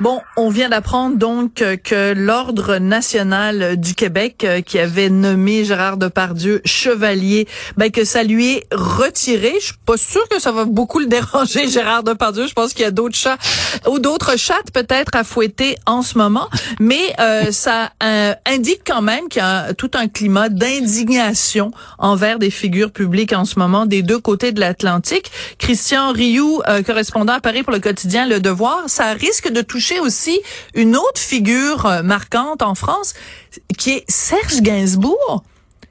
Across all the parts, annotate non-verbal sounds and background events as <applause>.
Bon, on vient d'apprendre donc que l'Ordre national du Québec, euh, qui avait nommé Gérard Depardieu chevalier, ben que ça lui est retiré. Je suis pas sûre que ça va beaucoup le déranger, <laughs> Gérard Depardieu. Je pense qu'il y a d'autres chats ou d'autres chattes peut-être à fouetter en ce moment, mais euh, <laughs> ça euh, indique quand même qu'il y a tout un climat d'indignation envers des figures publiques en ce moment des deux côtés de l'Atlantique. Christian Rioux, correspondant à Paris pour le quotidien Le Devoir, ça risque de toucher aussi une autre figure euh, marquante en France, qui est Serge Gainsbourg.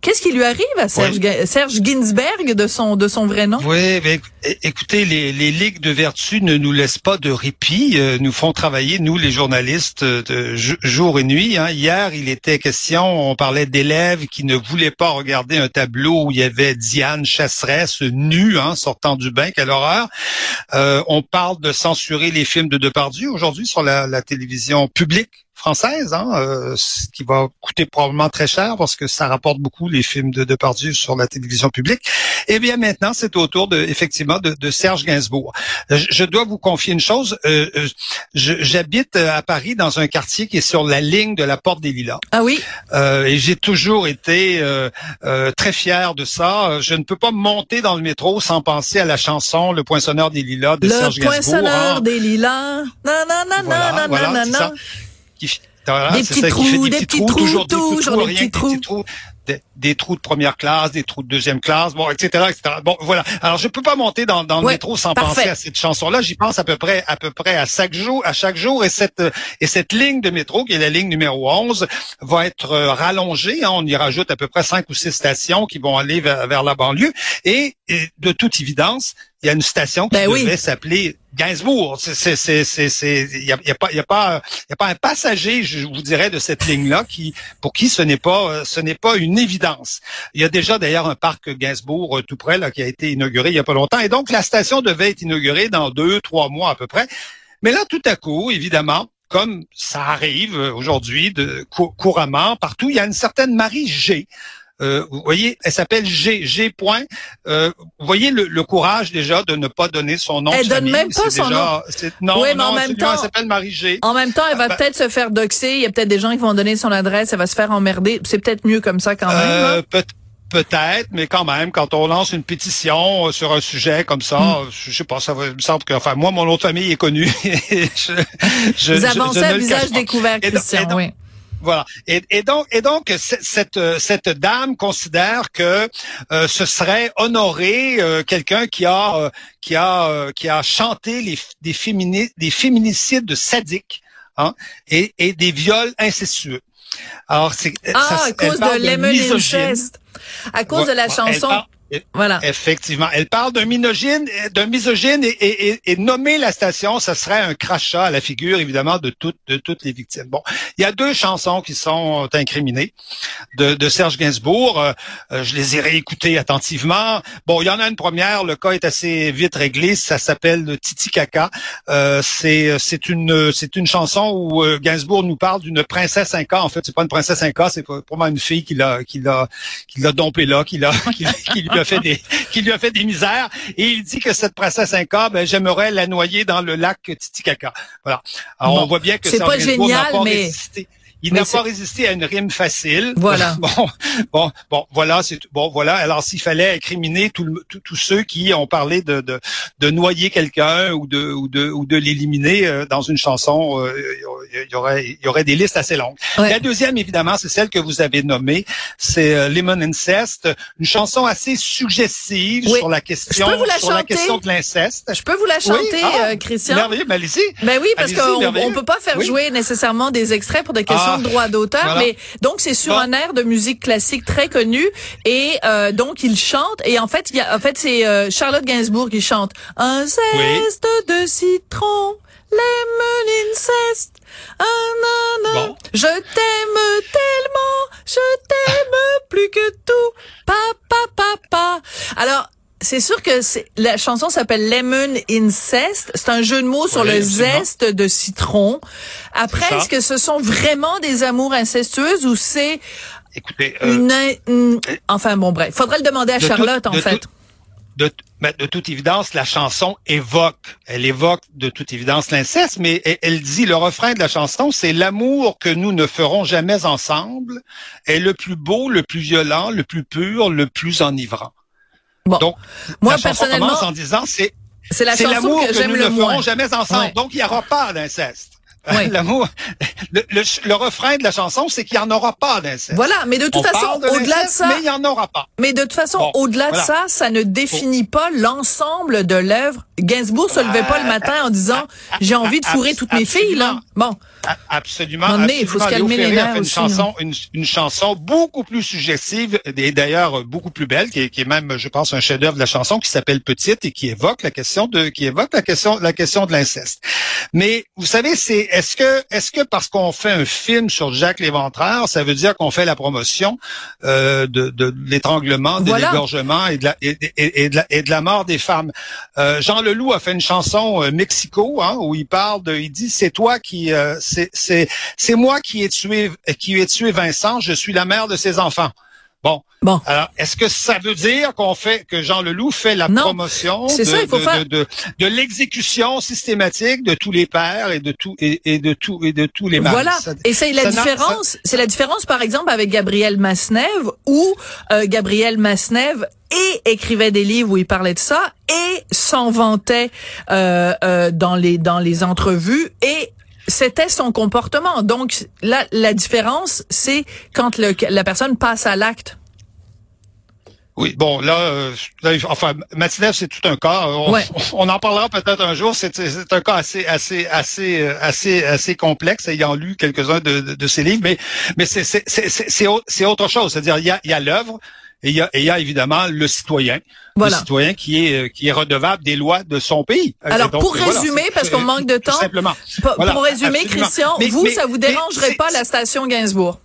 Qu'est-ce qui lui arrive à Serge, Serge Ginsberg de son de son vrai nom? Oui, mais écoutez, les, ligues de vertu ne nous laissent pas de répit, euh, nous font travailler nous les journalistes de jour et nuit. Hein. Hier, il était question, on parlait d'élèves qui ne voulaient pas regarder un tableau où il y avait Diane Chasseresse nue, hein, sortant du bain, quelle horreur. Euh, on parle de censurer les films de Depardieu aujourd'hui sur la, télévision publique française, hein, euh, ce qui va coûter probablement très cher parce que ça rapporte beaucoup les films de Depardieu sur la télévision publique. Eh bien maintenant, c'est au tour de effectivement de, de Serge Gainsbourg. Euh, je, je, dois vous confier une chose. Euh, euh J'habite à Paris dans un quartier qui est sur la ligne de la Porte des Lilas. Ah oui? Euh, et j'ai toujours été très fier de ça. Je ne peux pas monter dans le métro sans penser à la chanson Le Poinçonneur des Lilas de Serge Gainsbourg. Le Poinçonneur hein. des Lilas. Non, non, non, non, non, non, non des, petits trous, des, petits trous, toujours des petits trous, des, trous de première classe, des trous de deuxième classe, bon, etc., etc. Bon, voilà. Alors, je peux pas monter dans, dans le métro sans penser à cette chanson-là. J'y pense à peu près, à peu près à chaque jour, à chaque jour. Et cette, et cette ligne de métro, qui est la ligne numéro 11, va être euh, rallongée. Hein. on y rajoute à peu près cinq ou six stations qui vont aller vers, la banlieue. Et, de toute évidence, il y a une station qui ben devait s'appeler Gainsbourg. C'est, c'est, c'est, il y a, y a, pas, y a pas, y a pas un passager, je vous dirais, de cette ligne-là qui, pour qui ce n'est pas, ce n'est pas une évidence. Il y a déjà d'ailleurs un parc Gainsbourg euh, tout près là qui a été inauguré il y a pas longtemps, et donc la station devait être inaugurée dans deux, trois mois à peu près. Mais là, tout à coup, évidemment, comme ça arrive aujourd'hui de couramment partout, il y a une certaine Marie G euh, vous voyez, elle s'appelle G. G. Point. Euh, vous voyez le, courage déjà de ne pas donner son nom. Elle donne même pas son nom. Non, oui, mais en même temps, elle s'appelle Marie G. En même temps, elle va ah, ben peut-être se faire doxer. Il y a peut-être des gens qui vont donner son adresse. Elle va se faire emmerder. C'est peut-être mieux comme ça quand même. Euh, peut-être, mais quand même, quand on lance une pétition euh, sur un sujet comme ça, hmm. je, sais pas, ça me semble que, enfin, moi, mon autre famille est connue. <laughs> je, je, Vous avancez à visage découvert, Christian, oui. Voilà. Et, et, donc, et donc cette, cette dame considère que euh, ce serait honorer euh, quelqu'un qui a euh, qui a qui a chanté les, des, des féminicides de sadiques hein, et, et des viols incestueux. Alors c'est ah, à cause de l'Emily À cause de la chanson. Voilà. Effectivement. Elle parle d'un misogyne, d'un misogyne et, et, et, nommer la station, ce serait un crachat à la figure, évidemment, de toutes, de toutes les victimes. Bon, il y a deux chansons qui sont incriminées de, de Serge Gainsbourg. Euh, euh, je les ai réécoutées attentivement. Bon, il y en a une première, le cas est assez vite réglé. Ça s'appelle Titi Kaka. Euh, c'est, c'est une, c'est une chanson où euh, Gainsbourg nous parle d'une princesse inca. En fait, c'est pas une princesse inca, c'est probablement une fille qui l'a, qui l'a, qui l'a dompé là, qui l'a, <laughs> qui, qui lui a fait des, <laughs> qui lui a fait des misères. Et il dit que cette princesse Inca, ben, j'aimerais la noyer dans le lac Titicaca. Voilà. Alors, on voit bien que c'est pas génial, mais il n'a pas résisté à une rime facile. Voilà. <laughs> Bon, bon, bon, voilà, c'est bon, voilà. Alors s'il fallait incriminer tous ceux qui ont parlé de, de, de noyer quelqu'un ou de ou de ou de l'éliminer euh, dans une chanson, euh, il y aurait il y aurait des listes assez longues. La deuxième, évidemment, c'est celle que vous avez nommée, c'est euh, Lemon Incest, une chanson assez suggestive sur la question sur la question de l'inceste. Je peux vous la chanter, ah, Christian? Merveilleux, mais allez-y. Ben oui, parce qu'on on peut pas faire jouer nécessairement des extraits pour des questions de droit d'auteur, mais donc c'est sur un air de musique classique très connu et euh, donc il chante et en fait il y a en fait c'est euh, Charlotte Gainsbourg qui chante un zeste de citron lemon incest un je t'aime tellement je t'aime plus que tout. Papa papa alors c'est sûr que la chanson s'appelle Lemon Incest. C'est un jeu de mots sur le zeste de citron. Après, est-ce que ce sont vraiment des amours incestueuses ou c'est Écoutez, euh, une, enfin bon bref, faudrait le demander à Charlotte en fait. de, de, toute évidence, la chanson évoque, elle évoque de toute évidence l'inceste, mais elle, dit le refrain de la chanson, c'est l'amour que nous ne ferons jamais ensemble est le plus beau, le plus violent, le plus pur, le plus enivrant. Bon. Donc, moi la personnellement, en disant c'est c'est l'amour que, que nous ne ferons jamais ensemble. Donc il n'y aura pas d'inceste. <laughs> L'amour, le, refrain de la chanson, c'est qu'il n'y en aura pas d'inceste. Voilà, mais de toute façon, au-delà de ça, mais il n'y en aura pas. Mais de toute façon, au-delà de ça, ça ne définit pas l'ensemble de l'œuvre. Gainsbourg se levait pas le matin en disant j'ai envie de fourrer toutes mes filles là. Bon. Absolument. il faut se calmer les nerfs une chanson, hein. une, chanson beaucoup plus suggestive et d'ailleurs beaucoup plus belle, qui est, qui est même, je pense, un chef-d'œuvre de la chanson qui s'appelle Petite et qui évoque la question de, qui évoque la question, la question de l'inceste. Mais vous savez, c'est est-ce que est-ce que parce qu'on fait un film sur Jacques Léventreur, ça veut dire qu'on fait la promotion euh, de, de, l'étranglement, de l'égorgement et de la et, et, de la et de la mort des femmes? Euh, Jean Leloup a fait une chanson euh, Mexico hein, où il parle de, il dit c'est toi qui euh, c'est c'est c'est moi qui ai tué qui ai tué Vincent, je suis la mère de ses enfants. Bon. Bon. Alors, est-ce que ça veut dire qu'on fait que Jean Leloup fait la promotion de, de, de, l'exécution systématique de tous les pères et de tout et, de tout et de tous les mères. Voilà. et c'est la différence. C'est la différence, par exemple, avec Gabriel Masnev, où euh, Gabriel Masnev et écrivait des livres où il parlait de ça et s'en vantait euh, euh, dans les dans les entrevues et c'était son comportement. Donc, là, la différence, c'est quand le, la personne passe à l'acte. Oui, bon, là, euh, enfin, Matinev, c'est tout un cas. On, en parlera peut-être un jour. C'est un cas assez, assez, assez, euh, assez, assez complexe, ayant lu quelques-uns de, de, ses livres. Mais, mais c'est autre chose. C'est-à-dire, il y a, il y a l'œuvre, et il y a, y a évidemment le citoyen, le citoyen qui est euh, qui est redevable des lois de son pays. Alors pour résumer, parce qu'on manque de temps, simplement. Pour, résumer, Christian, vous, ça vous dérangerait pas la station Gainsbourg?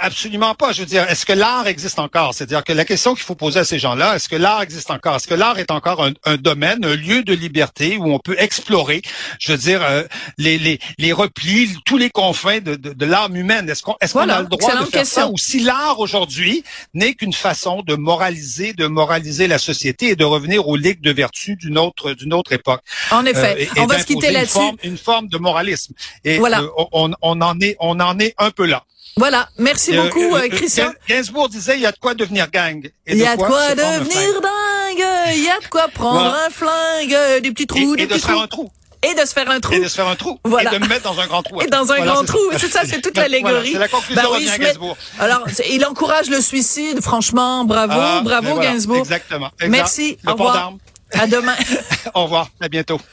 Absolument pas. Je veux dire, est-ce que l'art existe encore? C'est-à-dire que la question qu'il faut poser à ces gens-là, est-ce que l'art existe encore? Est-ce que l'art est encore un, domaine, un lieu de liberté où on peut explorer, je veux dire, euh, les, les, les replis, tous les confins de, de, l'âme humaine? Est-ce qu'on est qu'on a le droit de faire ça? Ou si l'art aujourd'hui n'est qu'une façon de moraliser, de moraliser la société et de revenir aux ligues de vertu d'une autre d'une autre époque? En effet. Euh, on va se quitter là-dessus. Une, forme de moralisme. Et voilà. Euh, on, on en est on en est un peu là. Voilà, merci euh, beaucoup, euh, Christian. Gainsbourg disait, il y a de quoi devenir gang. Il y a de quoi, devenir dingue. Il y a de quoi <laughs> prendre un flingue, des petits trous, et, des petits trous. Un trou. Et de se faire un trou. Et de se faire un trou. Voilà. Et de me mettre dans un grand trou. <laughs> Et dans un grand trou. C'est ça, c'est toute <laughs> l'allégorie. c'est la conclusion bah, oui, de Gainsbourg. Alors, il encourage le suicide, franchement. Bravo, ah, bravo, Gainsbourg. Exactement. Merci. au revoir. À demain. au revoir. À bientôt.